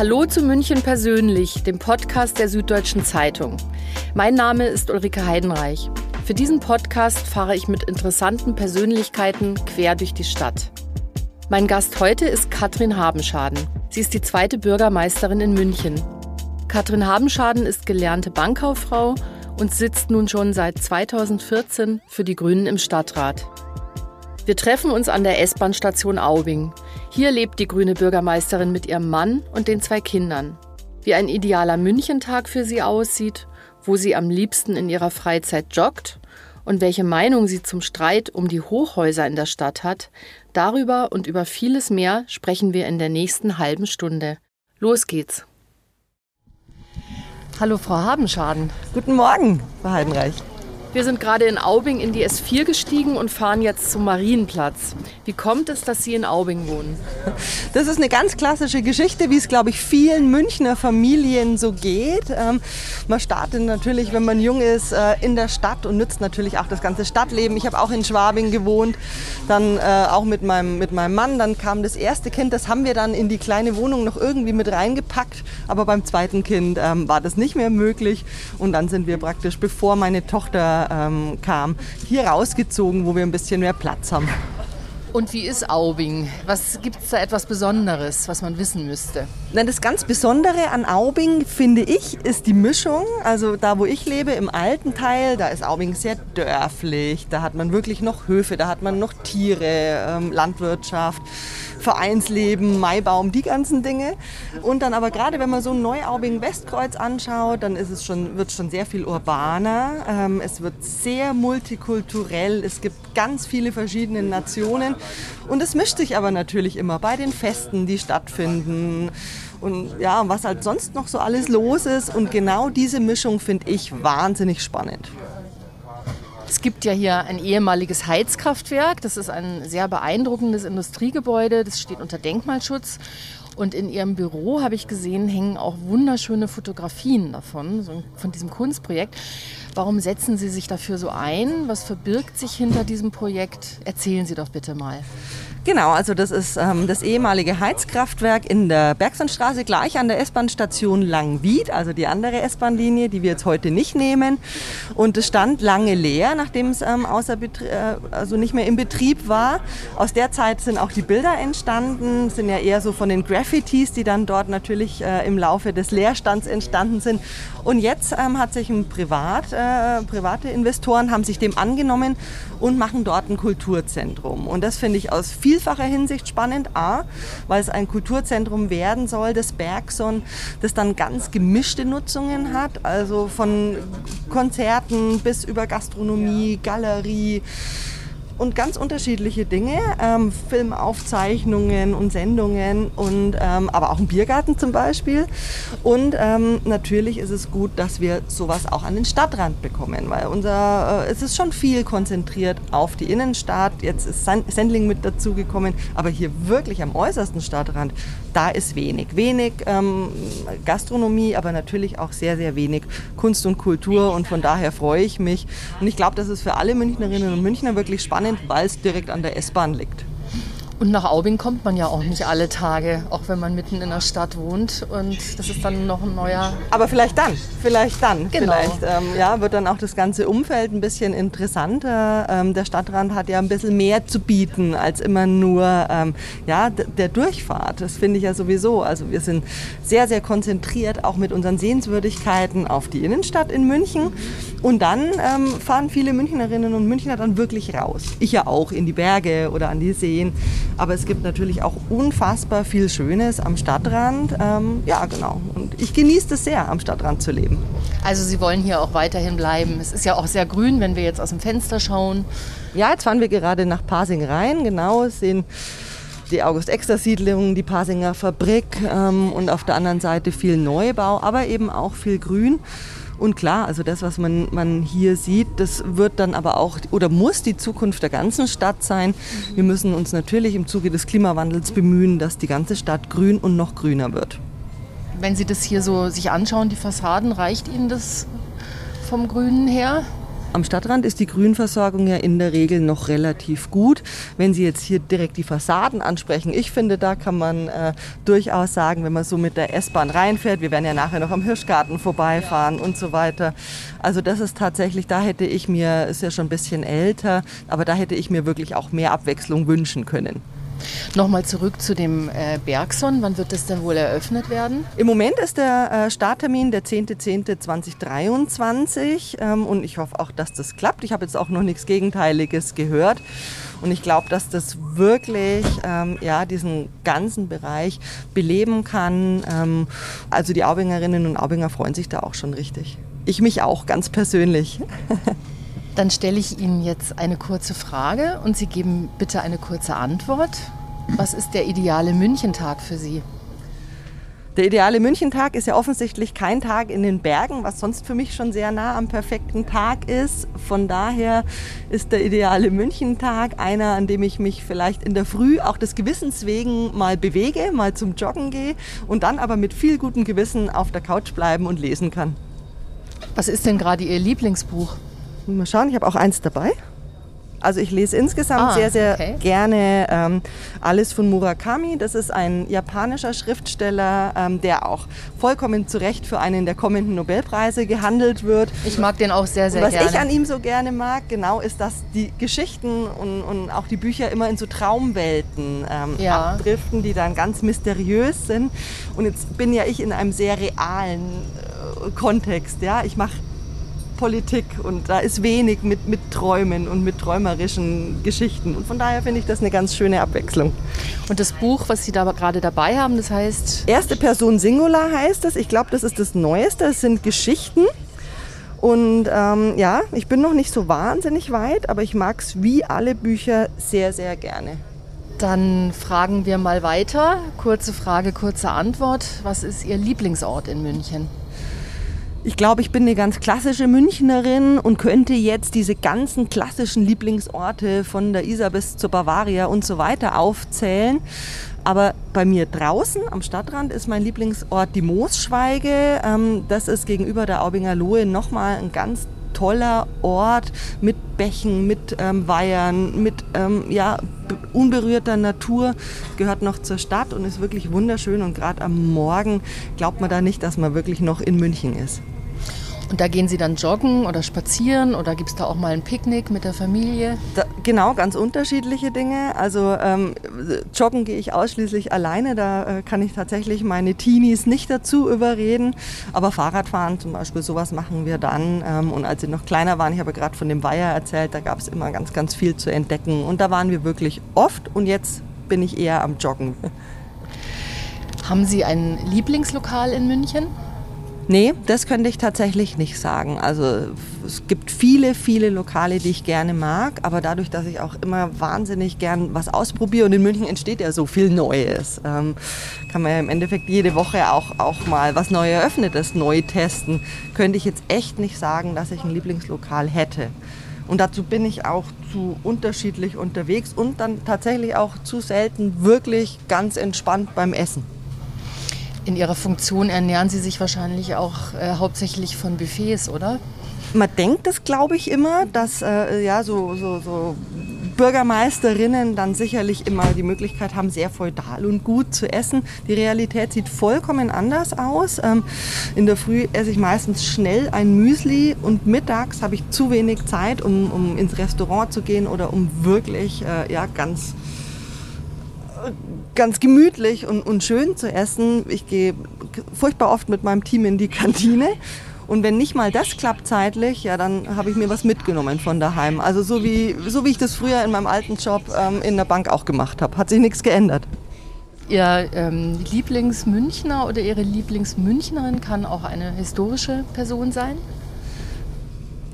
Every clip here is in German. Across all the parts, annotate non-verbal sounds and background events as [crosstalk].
Hallo zu München persönlich, dem Podcast der Süddeutschen Zeitung. Mein Name ist Ulrike Heidenreich. Für diesen Podcast fahre ich mit interessanten Persönlichkeiten quer durch die Stadt. Mein Gast heute ist Katrin Habenschaden. Sie ist die zweite Bürgermeisterin in München. Katrin Habenschaden ist gelernte Bankkauffrau und sitzt nun schon seit 2014 für die Grünen im Stadtrat. Wir treffen uns an der S-Bahn-Station Aubing. Hier lebt die grüne Bürgermeisterin mit ihrem Mann und den zwei Kindern. Wie ein idealer Münchentag für sie aussieht, wo sie am liebsten in ihrer Freizeit joggt und welche Meinung sie zum Streit um die Hochhäuser in der Stadt hat, darüber und über vieles mehr sprechen wir in der nächsten halben Stunde. Los geht's. Hallo Frau Habenschaden. Guten Morgen, Frau Heidenreich. Wir sind gerade in Aubing in die S4 gestiegen und fahren jetzt zum Marienplatz. Wie kommt es, dass Sie in Aubing wohnen? Das ist eine ganz klassische Geschichte, wie es, glaube ich, vielen Münchner Familien so geht. Ähm, man startet natürlich, wenn man jung ist, äh, in der Stadt und nützt natürlich auch das ganze Stadtleben. Ich habe auch in Schwabing gewohnt, dann äh, auch mit meinem, mit meinem Mann. Dann kam das erste Kind, das haben wir dann in die kleine Wohnung noch irgendwie mit reingepackt. Aber beim zweiten Kind ähm, war das nicht mehr möglich. Und dann sind wir praktisch, bevor meine Tochter ähm, kam, hier rausgezogen, wo wir ein bisschen mehr Platz haben. Und wie ist Aubing? Was gibt es da etwas Besonderes, was man wissen müsste? Na, das ganz Besondere an Aubing, finde ich, ist die Mischung. Also da, wo ich lebe, im alten Teil, da ist Aubing sehr dörflich. Da hat man wirklich noch Höfe, da hat man noch Tiere, ähm, Landwirtschaft. Vereinsleben, Maibaum, die ganzen Dinge. Und dann aber gerade, wenn man so ein Neuaubing-Westkreuz anschaut, dann ist es schon, wird es schon sehr viel urbaner. Ähm, es wird sehr multikulturell. Es gibt ganz viele verschiedene Nationen. Und es mischt sich aber natürlich immer bei den Festen, die stattfinden und ja, was halt sonst noch so alles los ist. Und genau diese Mischung finde ich wahnsinnig spannend. Es gibt ja hier ein ehemaliges Heizkraftwerk. Das ist ein sehr beeindruckendes Industriegebäude. Das steht unter Denkmalschutz. Und in Ihrem Büro habe ich gesehen, hängen auch wunderschöne Fotografien davon, von diesem Kunstprojekt. Warum setzen Sie sich dafür so ein? Was verbirgt sich hinter diesem Projekt? Erzählen Sie doch bitte mal. Genau, also das ist ähm, das ehemalige Heizkraftwerk in der Bergsonstraße, gleich an der S-Bahn-Station Langwied, also die andere S-Bahn-Linie, die wir jetzt heute nicht nehmen. Und es stand lange leer, nachdem es ähm, außer äh, also nicht mehr in Betrieb war. Aus der Zeit sind auch die Bilder entstanden, sind ja eher so von den Graffitis, die dann dort natürlich äh, im Laufe des Leerstands entstanden sind. Und jetzt ähm, hat sich ein Privat, äh, private Investoren haben sich dem angenommen und machen dort ein Kulturzentrum. Und das finde ich aus vielfacher Hinsicht spannend. A, weil es ein Kulturzentrum werden soll, das Bergson, das dann ganz gemischte Nutzungen hat, also von Konzerten bis über Gastronomie, Galerie und ganz unterschiedliche Dinge, ähm, Filmaufzeichnungen und Sendungen und ähm, aber auch ein Biergarten zum Beispiel. Und ähm, natürlich ist es gut, dass wir sowas auch an den Stadtrand bekommen, weil unser äh, es ist schon viel konzentriert auf die Innenstadt. Jetzt ist Sendling mit dazugekommen, aber hier wirklich am äußersten Stadtrand, da ist wenig, wenig ähm, Gastronomie, aber natürlich auch sehr sehr wenig Kunst und Kultur und von daher freue ich mich und ich glaube, das ist für alle Münchnerinnen und Münchner wirklich spannend weil es direkt an der S-Bahn liegt. Und nach Aubing kommt man ja auch nicht alle Tage, auch wenn man mitten in der Stadt wohnt. Und das ist dann noch ein neuer. Aber vielleicht dann, vielleicht dann. Genau. Vielleicht ähm, ja, wird dann auch das ganze Umfeld ein bisschen interessanter. Ähm, der Stadtrand hat ja ein bisschen mehr zu bieten als immer nur ähm, ja, der Durchfahrt. Das finde ich ja sowieso. Also wir sind sehr, sehr konzentriert, auch mit unseren Sehenswürdigkeiten auf die Innenstadt in München. Und dann ähm, fahren viele Münchnerinnen und Münchner dann wirklich raus. Ich ja auch in die Berge oder an die Seen. Aber es gibt natürlich auch unfassbar viel Schönes am Stadtrand. Ähm, ja, genau. Und ich genieße es sehr, am Stadtrand zu leben. Also Sie wollen hier auch weiterhin bleiben. Es ist ja auch sehr grün, wenn wir jetzt aus dem Fenster schauen. Ja, jetzt fahren wir gerade nach Pasing rein. Genau, sehen die August-Exter-Siedlung, die Pasinger Fabrik ähm, und auf der anderen Seite viel Neubau, aber eben auch viel Grün. Und klar, also das, was man, man hier sieht, das wird dann aber auch oder muss die Zukunft der ganzen Stadt sein. Wir müssen uns natürlich im Zuge des Klimawandels bemühen, dass die ganze Stadt grün und noch grüner wird. Wenn Sie das hier so sich anschauen, die Fassaden, reicht Ihnen das vom Grünen her? Am Stadtrand ist die Grünversorgung ja in der Regel noch relativ gut. Wenn Sie jetzt hier direkt die Fassaden ansprechen, ich finde, da kann man äh, durchaus sagen, wenn man so mit der S-Bahn reinfährt, wir werden ja nachher noch am Hirschgarten vorbeifahren ja. und so weiter. Also das ist tatsächlich, da hätte ich mir, ist ja schon ein bisschen älter, aber da hätte ich mir wirklich auch mehr Abwechslung wünschen können. Nochmal zurück zu dem äh, Bergson. Wann wird das denn wohl eröffnet werden? Im Moment ist der äh, Starttermin der 10.10.2023 ähm, und ich hoffe auch, dass das klappt. Ich habe jetzt auch noch nichts Gegenteiliges gehört. Und ich glaube, dass das wirklich ähm, ja, diesen ganzen Bereich beleben kann. Ähm, also die Aubingerinnen und Aubinger freuen sich da auch schon richtig. Ich mich auch ganz persönlich. [laughs] Dann stelle ich Ihnen jetzt eine kurze Frage und Sie geben bitte eine kurze Antwort. Was ist der ideale Münchentag für Sie? Der ideale Münchentag ist ja offensichtlich kein Tag in den Bergen, was sonst für mich schon sehr nah am perfekten Tag ist. Von daher ist der ideale Münchentag einer, an dem ich mich vielleicht in der Früh auch des Gewissens wegen mal bewege, mal zum Joggen gehe und dann aber mit viel gutem Gewissen auf der Couch bleiben und lesen kann. Was ist denn gerade Ihr Lieblingsbuch? Mal schauen, ich habe auch eins dabei. Also ich lese insgesamt ah, sehr, sehr okay. gerne ähm, alles von Murakami. Das ist ein japanischer Schriftsteller, ähm, der auch vollkommen zu Recht für einen der kommenden Nobelpreise gehandelt wird. Ich mag den auch sehr, sehr was gerne. Was ich an ihm so gerne mag, genau, ist, dass die Geschichten und, und auch die Bücher immer in so Traumwelten ähm, ja. abdriften, die dann ganz mysteriös sind. Und jetzt bin ja ich in einem sehr realen äh, Kontext. Ja? Ich mache Politik und da ist wenig mit, mit Träumen und mit träumerischen Geschichten. Und von daher finde ich das eine ganz schöne Abwechslung. Und das Buch, was Sie da gerade dabei haben, das heißt? Erste Person Singular heißt es. Ich glaube, das ist das Neueste. Es sind Geschichten. Und ähm, ja, ich bin noch nicht so wahnsinnig weit, aber ich mag es wie alle Bücher sehr, sehr gerne. Dann fragen wir mal weiter. Kurze Frage, kurze Antwort. Was ist Ihr Lieblingsort in München? Ich glaube, ich bin eine ganz klassische Münchnerin und könnte jetzt diese ganzen klassischen Lieblingsorte von der Isar bis zur Bavaria und so weiter aufzählen. Aber bei mir draußen am Stadtrand ist mein Lieblingsort die Moosschweige. Ähm, das ist gegenüber der Aubinger Lohe nochmal ein ganz toller Ort mit Bächen, mit ähm, Weihern, mit ähm, ja, unberührter Natur, gehört noch zur Stadt und ist wirklich wunderschön. Und gerade am Morgen glaubt man da nicht, dass man wirklich noch in München ist. Und da gehen Sie dann joggen oder spazieren oder gibt es da auch mal ein Picknick mit der Familie? Da, genau, ganz unterschiedliche Dinge. Also ähm, joggen gehe ich ausschließlich alleine. Da äh, kann ich tatsächlich meine Teenies nicht dazu überreden. Aber Fahrradfahren zum Beispiel, sowas machen wir dann. Ähm, und als sie noch kleiner waren, ich habe gerade von dem Weiher erzählt, da gab es immer ganz, ganz viel zu entdecken. Und da waren wir wirklich oft und jetzt bin ich eher am Joggen. Haben Sie ein Lieblingslokal in München? Nee, das könnte ich tatsächlich nicht sagen. Also es gibt viele, viele Lokale, die ich gerne mag, aber dadurch, dass ich auch immer wahnsinnig gern was ausprobiere und in München entsteht ja so viel Neues, ähm, kann man ja im Endeffekt jede Woche auch, auch mal was neu eröffnetes neu testen, könnte ich jetzt echt nicht sagen, dass ich ein Lieblingslokal hätte. Und dazu bin ich auch zu unterschiedlich unterwegs und dann tatsächlich auch zu selten wirklich ganz entspannt beim Essen in Ihrer Funktion ernähren Sie sich wahrscheinlich auch äh, hauptsächlich von Buffets, oder? Man denkt das, glaube ich, immer, dass äh, ja, so, so, so Bürgermeisterinnen dann sicherlich immer die Möglichkeit haben, sehr feudal und gut zu essen. Die Realität sieht vollkommen anders aus. Ähm, in der Früh esse ich meistens schnell ein Müsli und mittags habe ich zu wenig Zeit, um, um ins Restaurant zu gehen oder um wirklich äh, ja, ganz ganz gemütlich und, und schön zu essen. Ich gehe furchtbar oft mit meinem Team in die Kantine. Und wenn nicht mal das klappt zeitlich, ja, dann habe ich mir was mitgenommen von daheim. Also so wie, so wie ich das früher in meinem alten Job ähm, in der Bank auch gemacht habe. Hat sich nichts geändert. Ihr ähm, Lieblingsmünchner oder Ihre Lieblingsmünchnerin kann auch eine historische Person sein?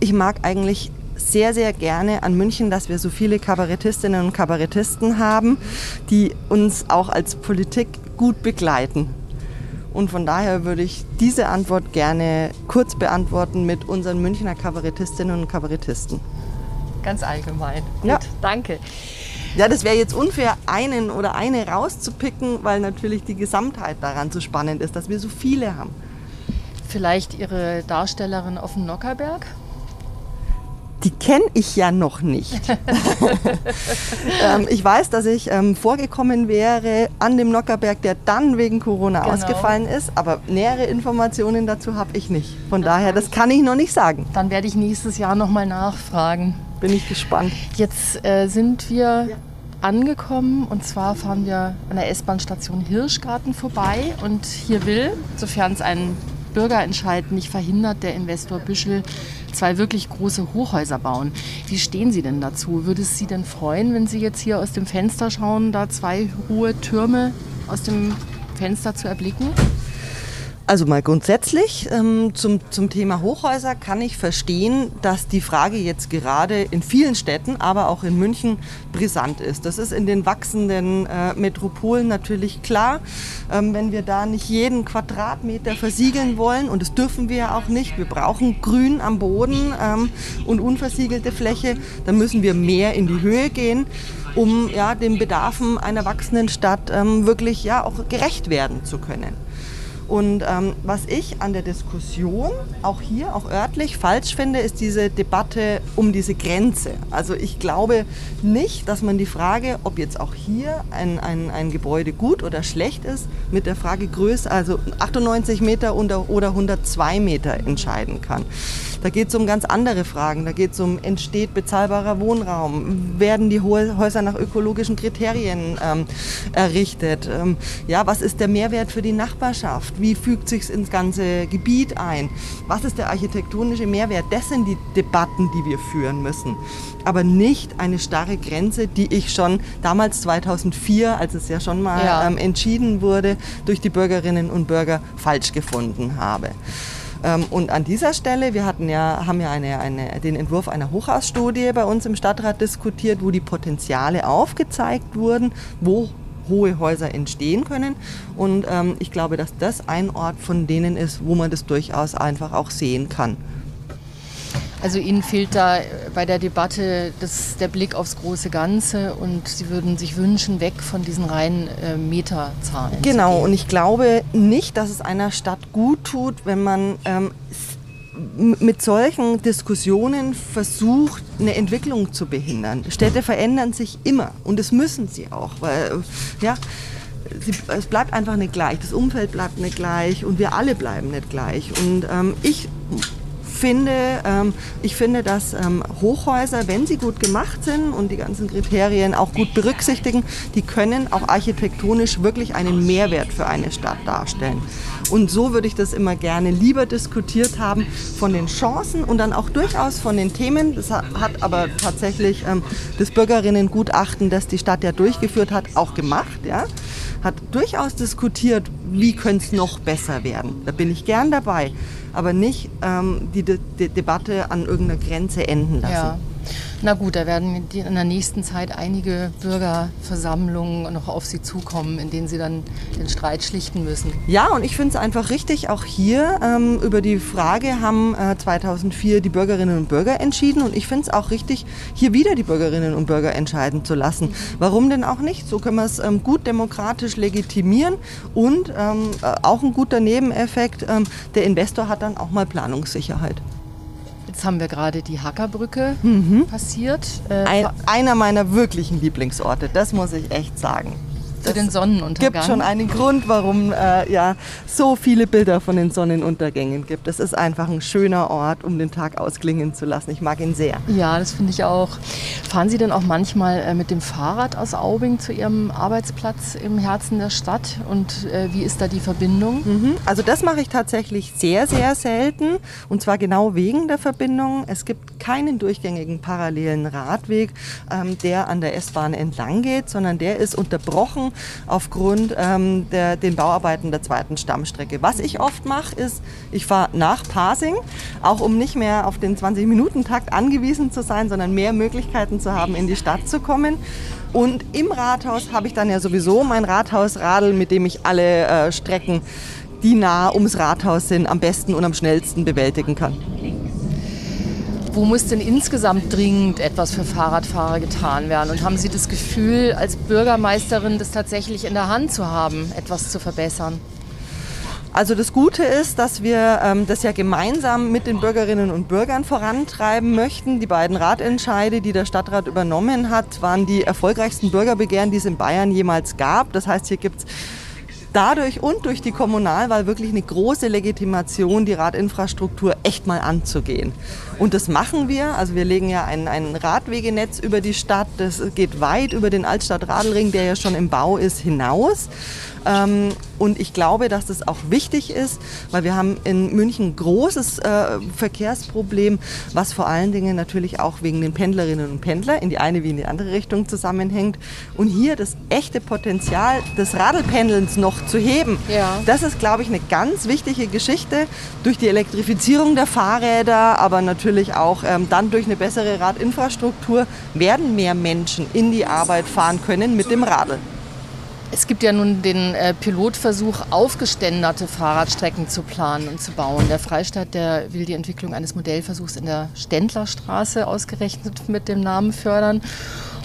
Ich mag eigentlich sehr, sehr gerne an München, dass wir so viele Kabarettistinnen und Kabarettisten haben, die uns auch als Politik gut begleiten. Und von daher würde ich diese Antwort gerne kurz beantworten mit unseren Münchner Kabarettistinnen und Kabarettisten. Ganz allgemein. Gut, ja. danke. Ja, das wäre jetzt unfair, einen oder eine rauszupicken, weil natürlich die Gesamtheit daran so spannend ist, dass wir so viele haben. Vielleicht Ihre Darstellerin auf dem Nockerberg? Die kenne ich ja noch nicht. [laughs] ähm, ich weiß, dass ich ähm, vorgekommen wäre an dem Nockerberg, der dann wegen Corona genau. ausgefallen ist, aber nähere Informationen dazu habe ich nicht. Von das daher, das kann ich noch nicht sagen. Dann werde ich nächstes Jahr nochmal nachfragen. Bin ich gespannt. Jetzt äh, sind wir ja. angekommen und zwar fahren wir an der S-Bahn-Station Hirschgarten vorbei und hier will, sofern es einen Bürgerentscheid nicht verhindert, der Investor Büschel zwei wirklich große Hochhäuser bauen. Wie stehen Sie denn dazu? Würde es Sie denn freuen, wenn Sie jetzt hier aus dem Fenster schauen, da zwei hohe Türme aus dem Fenster zu erblicken? Also mal grundsätzlich ähm, zum, zum Thema Hochhäuser kann ich verstehen, dass die Frage jetzt gerade in vielen Städten, aber auch in München brisant ist. Das ist in den wachsenden äh, Metropolen natürlich klar. Ähm, wenn wir da nicht jeden Quadratmeter versiegeln wollen, und das dürfen wir ja auch nicht, wir brauchen Grün am Boden ähm, und unversiegelte Fläche, dann müssen wir mehr in die Höhe gehen um ja, den Bedarfen einer wachsenden Stadt ähm, wirklich ja, auch gerecht werden zu können. Und ähm, was ich an der Diskussion, auch hier, auch örtlich, falsch finde, ist diese Debatte um diese Grenze. Also ich glaube nicht, dass man die Frage, ob jetzt auch hier ein, ein, ein Gebäude gut oder schlecht ist, mit der Frage Größe, also 98 Meter oder 102 Meter entscheiden kann. Da geht es um ganz andere Fragen. Da geht es um, entsteht bezahlbarer Wohnraum? Werden die Häuser nach ökologischen Kriterien ähm, errichtet? Ähm, ja, was ist der Mehrwert für die Nachbarschaft? Wie fügt sich ins ganze Gebiet ein? Was ist der architektonische Mehrwert? Das sind die Debatten, die wir führen müssen. Aber nicht eine starre Grenze, die ich schon damals 2004, als es ja schon mal ja. Ähm, entschieden wurde, durch die Bürgerinnen und Bürger falsch gefunden habe. Ähm, und an dieser Stelle, wir hatten ja, haben ja eine, eine, den Entwurf einer Hochhausstudie bei uns im Stadtrat diskutiert, wo die Potenziale aufgezeigt wurden, wo hohe Häuser entstehen können. Und ähm, ich glaube, dass das ein Ort von denen ist, wo man das durchaus einfach auch sehen kann. Also Ihnen fehlt da bei der Debatte das, der Blick aufs große Ganze und Sie würden sich wünschen, weg von diesen reinen äh, Meterzahlen. Genau, und ich glaube nicht, dass es einer Stadt gut tut, wenn man ähm, mit solchen Diskussionen versucht, eine Entwicklung zu behindern. Städte verändern sich immer und das müssen sie auch, weil ja, sie, es bleibt einfach nicht gleich, das Umfeld bleibt nicht gleich und wir alle bleiben nicht gleich. Und ähm, ich finde, ähm, ich finde, dass ähm, Hochhäuser, wenn sie gut gemacht sind und die ganzen Kriterien auch gut berücksichtigen, die können auch architektonisch wirklich einen Mehrwert für eine Stadt darstellen. Und so würde ich das immer gerne lieber diskutiert haben von den Chancen und dann auch durchaus von den Themen. Das hat aber tatsächlich ähm, das Bürgerinnengutachten, das die Stadt ja durchgeführt hat, auch gemacht. Ja? Hat durchaus diskutiert, wie könnte es noch besser werden. Da bin ich gern dabei aber nicht ähm, die, De De Debatte an irgendeiner Grenze enden lassen. Ja. Na gut, da werden in der nächsten Zeit einige Bürgerversammlungen noch auf Sie zukommen, in denen Sie dann den Streit schlichten müssen. Ja, und ich finde es einfach richtig, auch hier ähm, über die Frage haben äh, 2004 die Bürgerinnen und Bürger entschieden und ich finde es auch richtig, hier wieder die Bürgerinnen und Bürger entscheiden zu lassen. Warum denn auch nicht? So können wir es ähm, gut demokratisch legitimieren und ähm, äh, auch ein guter Nebeneffekt, ähm, der Investor hat dann auch mal Planungssicherheit. Jetzt haben wir gerade die Hackerbrücke mhm. passiert. Äh, Ein, einer meiner wirklichen Lieblingsorte, das muss ich echt sagen zu den Sonnenuntergängen. gibt schon einen Grund, warum äh, ja so viele Bilder von den Sonnenuntergängen gibt. Es ist einfach ein schöner Ort, um den Tag ausklingen zu lassen. Ich mag ihn sehr. Ja, das finde ich auch. Fahren Sie denn auch manchmal äh, mit dem Fahrrad aus Aubing zu Ihrem Arbeitsplatz im Herzen der Stadt? Und äh, wie ist da die Verbindung? Mhm. Also das mache ich tatsächlich sehr, sehr selten. Und zwar genau wegen der Verbindung. Es gibt keinen durchgängigen parallelen Radweg, ähm, der an der S-Bahn entlang geht, sondern der ist unterbrochen aufgrund ähm, der, den Bauarbeiten der zweiten Stammstrecke. Was ich oft mache, ist, ich fahre nach Pasing, auch um nicht mehr auf den 20-Minuten-Takt angewiesen zu sein, sondern mehr Möglichkeiten zu haben, in die Stadt zu kommen. Und im Rathaus habe ich dann ja sowieso mein Rathausradl, mit dem ich alle äh, Strecken, die nah ums Rathaus sind, am besten und am schnellsten bewältigen kann. Wo muss denn insgesamt dringend etwas für Fahrradfahrer getan werden? Und haben Sie das Gefühl, als Bürgermeisterin das tatsächlich in der Hand zu haben, etwas zu verbessern? Also das Gute ist, dass wir ähm, das ja gemeinsam mit den Bürgerinnen und Bürgern vorantreiben möchten. Die beiden Ratentscheide, die der Stadtrat übernommen hat, waren die erfolgreichsten Bürgerbegehren, die es in Bayern jemals gab. Das heißt, hier gibt es dadurch und durch die Kommunalwahl wirklich eine große Legitimation, die Radinfrastruktur echt mal anzugehen. Und das machen wir. Also wir legen ja ein, ein Radwegenetz über die Stadt. Das geht weit über den Altstadt-Radelring, der ja schon im Bau ist, hinaus. Ähm, und ich glaube, dass das auch wichtig ist, weil wir haben in München ein großes äh, Verkehrsproblem, was vor allen Dingen natürlich auch wegen den Pendlerinnen und Pendlern in die eine wie in die andere Richtung zusammenhängt. Und hier das echte Potenzial des Radlpendelns noch zu heben, ja. das ist, glaube ich, eine ganz wichtige Geschichte durch die Elektrifizierung der Fahrräder, aber natürlich auch ähm, dann durch eine bessere Radinfrastruktur werden mehr Menschen in die Arbeit fahren können mit dem Radl. Es gibt ja nun den äh, Pilotversuch, aufgeständerte Fahrradstrecken zu planen und zu bauen. Der Freistaat der will die Entwicklung eines Modellversuchs in der Ständlerstraße ausgerechnet mit dem Namen fördern.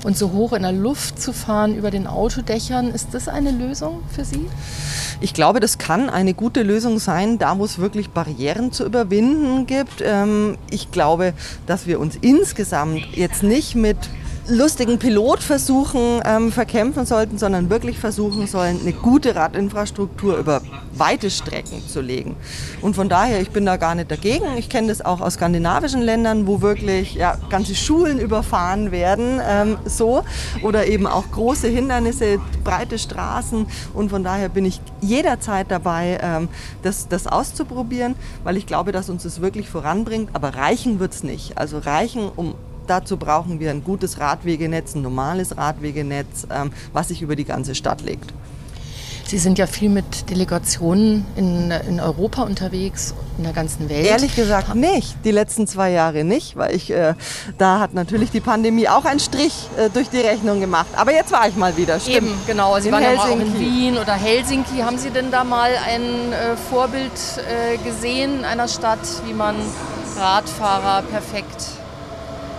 Und so hoch in der Luft zu fahren über den Autodächern, ist das eine Lösung für Sie? Ich glaube, das kann eine gute Lösung sein, da wo es wirklich Barrieren zu überwinden gibt. Ähm, ich glaube, dass wir uns insgesamt jetzt nicht mit lustigen Pilotversuchen ähm, verkämpfen sollten, sondern wirklich versuchen sollen, eine gute Radinfrastruktur über weite Strecken zu legen. Und von daher, ich bin da gar nicht dagegen. Ich kenne das auch aus skandinavischen Ländern, wo wirklich ja, ganze Schulen überfahren werden, ähm, so oder eben auch große Hindernisse, breite Straßen. Und von daher bin ich jederzeit dabei, ähm, das, das auszuprobieren, weil ich glaube, dass uns das wirklich voranbringt. Aber reichen wird es nicht. Also reichen, um Dazu brauchen wir ein gutes Radwegenetz, ein normales Radwegenetz, ähm, was sich über die ganze Stadt legt. Sie sind ja viel mit Delegationen in, in Europa unterwegs, in der ganzen Welt. Ehrlich gesagt nicht, die letzten zwei Jahre nicht, weil ich, äh, da hat natürlich die Pandemie auch einen Strich äh, durch die Rechnung gemacht. Aber jetzt war ich mal wieder, stimmt. Eben, genau. Sie in waren Helsinki. ja auch in Wien oder Helsinki. Haben Sie denn da mal ein äh, Vorbild äh, gesehen einer Stadt, wie man Radfahrer perfekt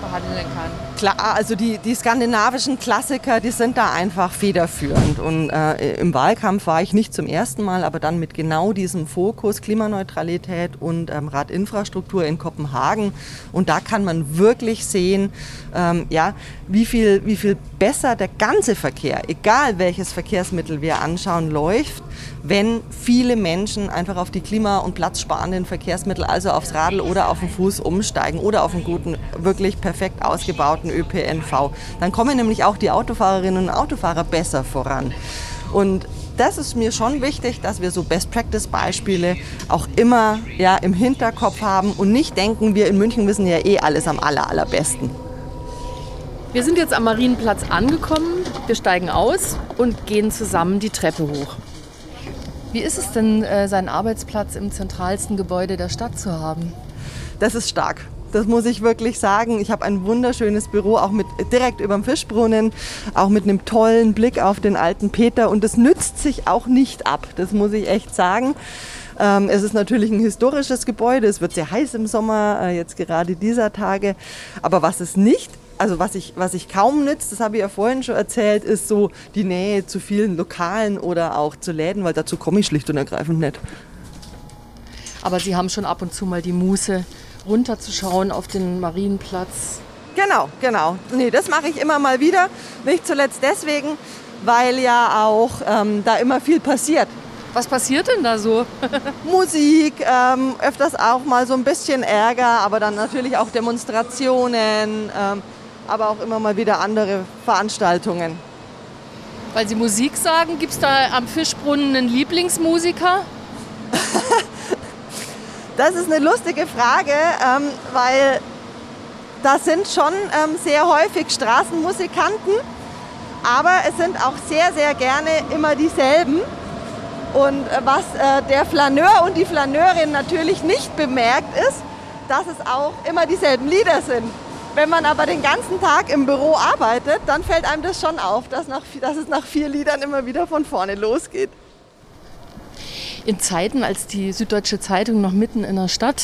behandeln kann. Klar, also die, die skandinavischen Klassiker, die sind da einfach federführend. Und äh, im Wahlkampf war ich nicht zum ersten Mal, aber dann mit genau diesem Fokus Klimaneutralität und ähm, Radinfrastruktur in Kopenhagen. Und da kann man wirklich sehen, ähm, ja, wie viel, wie viel besser der ganze Verkehr, egal welches Verkehrsmittel wir anschauen, läuft, wenn viele Menschen einfach auf die klima- und platzsparenden Verkehrsmittel, also aufs Radl oder auf den Fuß umsteigen oder auf einen guten, wirklich perfekt ausgebauten ÖPNV. Dann kommen nämlich auch die Autofahrerinnen und Autofahrer besser voran. Und das ist mir schon wichtig, dass wir so Best-Practice-Beispiele auch immer ja, im Hinterkopf haben und nicht denken, wir in München wissen ja eh alles am aller, allerbesten. Wir sind jetzt am Marienplatz angekommen. Wir steigen aus und gehen zusammen die Treppe hoch. Wie ist es denn, äh, seinen Arbeitsplatz im zentralsten Gebäude der Stadt zu haben? Das ist stark. Das muss ich wirklich sagen. Ich habe ein wunderschönes Büro, auch mit direkt über dem Fischbrunnen, auch mit einem tollen Blick auf den alten Peter. Und das nützt sich auch nicht ab. Das muss ich echt sagen. Ähm, es ist natürlich ein historisches Gebäude. Es wird sehr heiß im Sommer, äh, jetzt gerade dieser Tage. Aber was es nicht also was ich, was ich kaum nützt, das habe ich ja vorhin schon erzählt, ist so die Nähe zu vielen Lokalen oder auch zu Läden, weil dazu komme ich schlicht und ergreifend nicht. Aber Sie haben schon ab und zu mal die Muße, runterzuschauen auf den Marienplatz. Genau, genau. Nee, das mache ich immer mal wieder. Nicht zuletzt deswegen, weil ja auch ähm, da immer viel passiert. Was passiert denn da so? [laughs] [laughs] Musik, ähm, öfters auch mal so ein bisschen Ärger, aber dann natürlich auch Demonstrationen. Ähm, aber auch immer mal wieder andere Veranstaltungen. Weil Sie Musik sagen, gibt es da am Fischbrunnen einen Lieblingsmusiker? [laughs] das ist eine lustige Frage, ähm, weil da sind schon ähm, sehr häufig Straßenmusikanten, aber es sind auch sehr, sehr gerne immer dieselben. Und äh, was äh, der Flaneur und die Flaneurin natürlich nicht bemerkt ist, dass es auch immer dieselben Lieder sind. Wenn man aber den ganzen Tag im Büro arbeitet, dann fällt einem das schon auf, dass, nach, dass es nach vier Liedern immer wieder von vorne losgeht. In Zeiten, als die Süddeutsche Zeitung noch mitten in der Stadt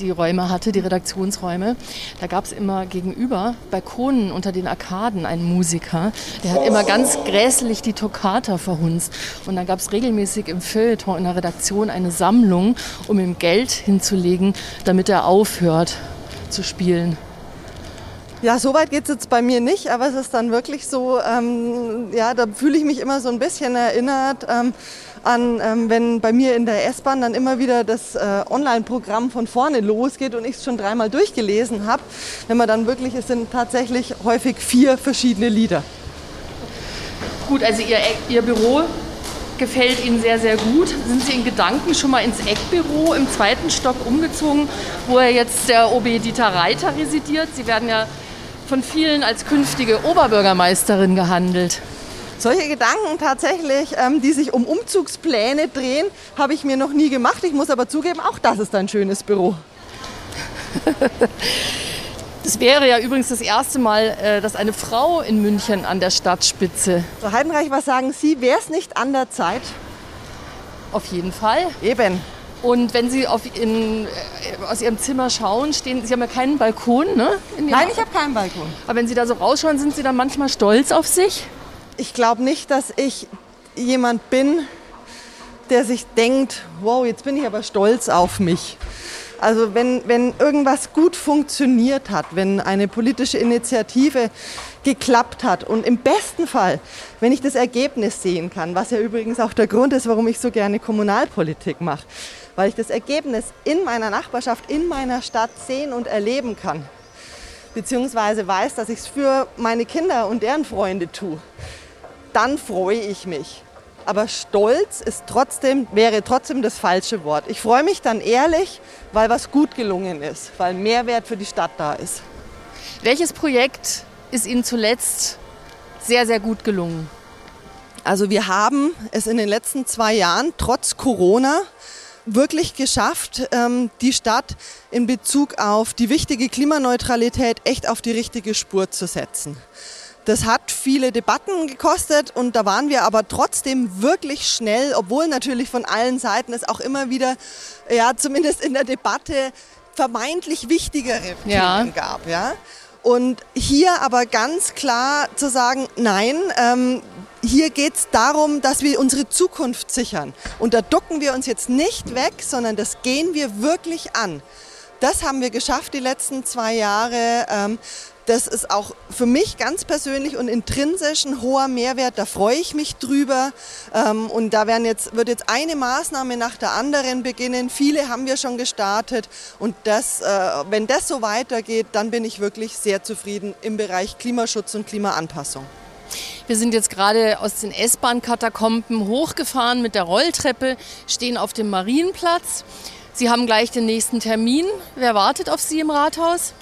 die Räume hatte, die Redaktionsräume, da gab es immer gegenüber Balkonen unter den Arkaden einen Musiker, der hat immer ganz grässlich die Toccata verhunzt. Und dann gab es regelmäßig im Feuilleton in der Redaktion eine Sammlung, um ihm Geld hinzulegen, damit er aufhört zu spielen. Ja, so weit geht es jetzt bei mir nicht, aber es ist dann wirklich so, ähm, ja, da fühle ich mich immer so ein bisschen erinnert ähm, an, ähm, wenn bei mir in der S-Bahn dann immer wieder das äh, Online-Programm von vorne losgeht und ich es schon dreimal durchgelesen habe. Wenn man dann wirklich, es sind tatsächlich häufig vier verschiedene Lieder. Gut, also Ihr, Ihr Büro gefällt Ihnen sehr, sehr gut. Sind Sie in Gedanken schon mal ins Eckbüro im zweiten Stock umgezogen, wo er jetzt der OB Dieter Reiter residiert? Sie werden ja von vielen als künftige Oberbürgermeisterin gehandelt. Solche Gedanken tatsächlich, ähm, die sich um Umzugspläne drehen, habe ich mir noch nie gemacht. Ich muss aber zugeben, auch das ist ein schönes Büro. [laughs] Das wäre ja übrigens das erste Mal, äh, dass eine Frau in München an der Stadtspitze. So, Heidenreich, was sagen Sie? Wäre es nicht an der Zeit? Auf jeden Fall. Eben. Und wenn Sie in, äh, aus Ihrem Zimmer schauen, stehen, Sie haben ja keinen Balkon, ne? Nein, ich habe keinen Balkon. Aber wenn Sie da so rausschauen, sind Sie dann manchmal stolz auf sich? Ich glaube nicht, dass ich jemand bin, der sich denkt, wow, jetzt bin ich aber stolz auf mich. Also wenn, wenn irgendwas gut funktioniert hat, wenn eine politische Initiative geklappt hat und im besten Fall, wenn ich das Ergebnis sehen kann, was ja übrigens auch der Grund ist, warum ich so gerne Kommunalpolitik mache, weil ich das Ergebnis in meiner Nachbarschaft, in meiner Stadt sehen und erleben kann, beziehungsweise weiß, dass ich es für meine Kinder und deren Freunde tue, dann freue ich mich. Aber stolz ist trotzdem, wäre trotzdem das falsche Wort. Ich freue mich dann ehrlich, weil was gut gelungen ist, weil Mehrwert für die Stadt da ist. Welches Projekt ist Ihnen zuletzt sehr, sehr gut gelungen? Also wir haben es in den letzten zwei Jahren trotz Corona wirklich geschafft, ähm, die Stadt in Bezug auf die wichtige Klimaneutralität echt auf die richtige Spur zu setzen. Das hat viele Debatten gekostet und da waren wir aber trotzdem wirklich schnell, obwohl natürlich von allen Seiten es auch immer wieder, ja, zumindest in der Debatte vermeintlich wichtigere ja. Themen gab. Ja. Und hier aber ganz klar zu sagen, nein, ähm, hier geht es darum, dass wir unsere Zukunft sichern. Und da ducken wir uns jetzt nicht weg, sondern das gehen wir wirklich an. Das haben wir geschafft die letzten zwei Jahre. Ähm, das ist auch für mich ganz persönlich und intrinsisch ein hoher Mehrwert. Da freue ich mich drüber. Ähm, und da werden jetzt, wird jetzt eine Maßnahme nach der anderen beginnen. Viele haben wir schon gestartet. Und das, äh, wenn das so weitergeht, dann bin ich wirklich sehr zufrieden im Bereich Klimaschutz und Klimaanpassung. Wir sind jetzt gerade aus den S-Bahn-Katakomben hochgefahren mit der Rolltreppe, stehen auf dem Marienplatz. Sie haben gleich den nächsten Termin. Wer wartet auf Sie im Rathaus?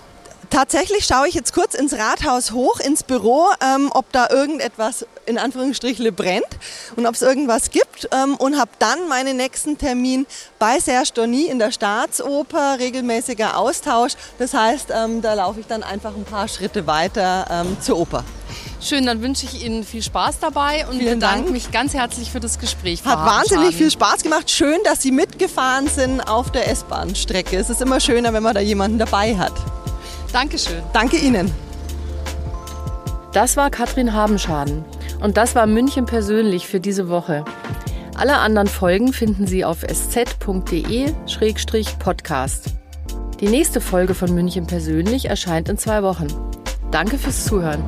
Tatsächlich schaue ich jetzt kurz ins Rathaus hoch, ins Büro, ähm, ob da irgendetwas in Anführungsstrichen brennt und ob es irgendwas gibt ähm, und habe dann meinen nächsten Termin bei Serge Donny in der Staatsoper, regelmäßiger Austausch. Das heißt, ähm, da laufe ich dann einfach ein paar Schritte weiter ähm, zur Oper. Schön, dann wünsche ich Ihnen viel Spaß dabei und Vielen bedanke Dank. mich ganz herzlich für das Gespräch. Hat wahnsinnig viel Spaß gemacht. Schön, dass Sie mitgefahren sind auf der S-Bahn-Strecke. Es ist immer schöner, wenn man da jemanden dabei hat. Dankeschön. Danke Ihnen. Das war Katrin Habenschaden und das war München persönlich für diese Woche. Alle anderen Folgen finden Sie auf sz.de-podcast. Die nächste Folge von München persönlich erscheint in zwei Wochen. Danke fürs Zuhören.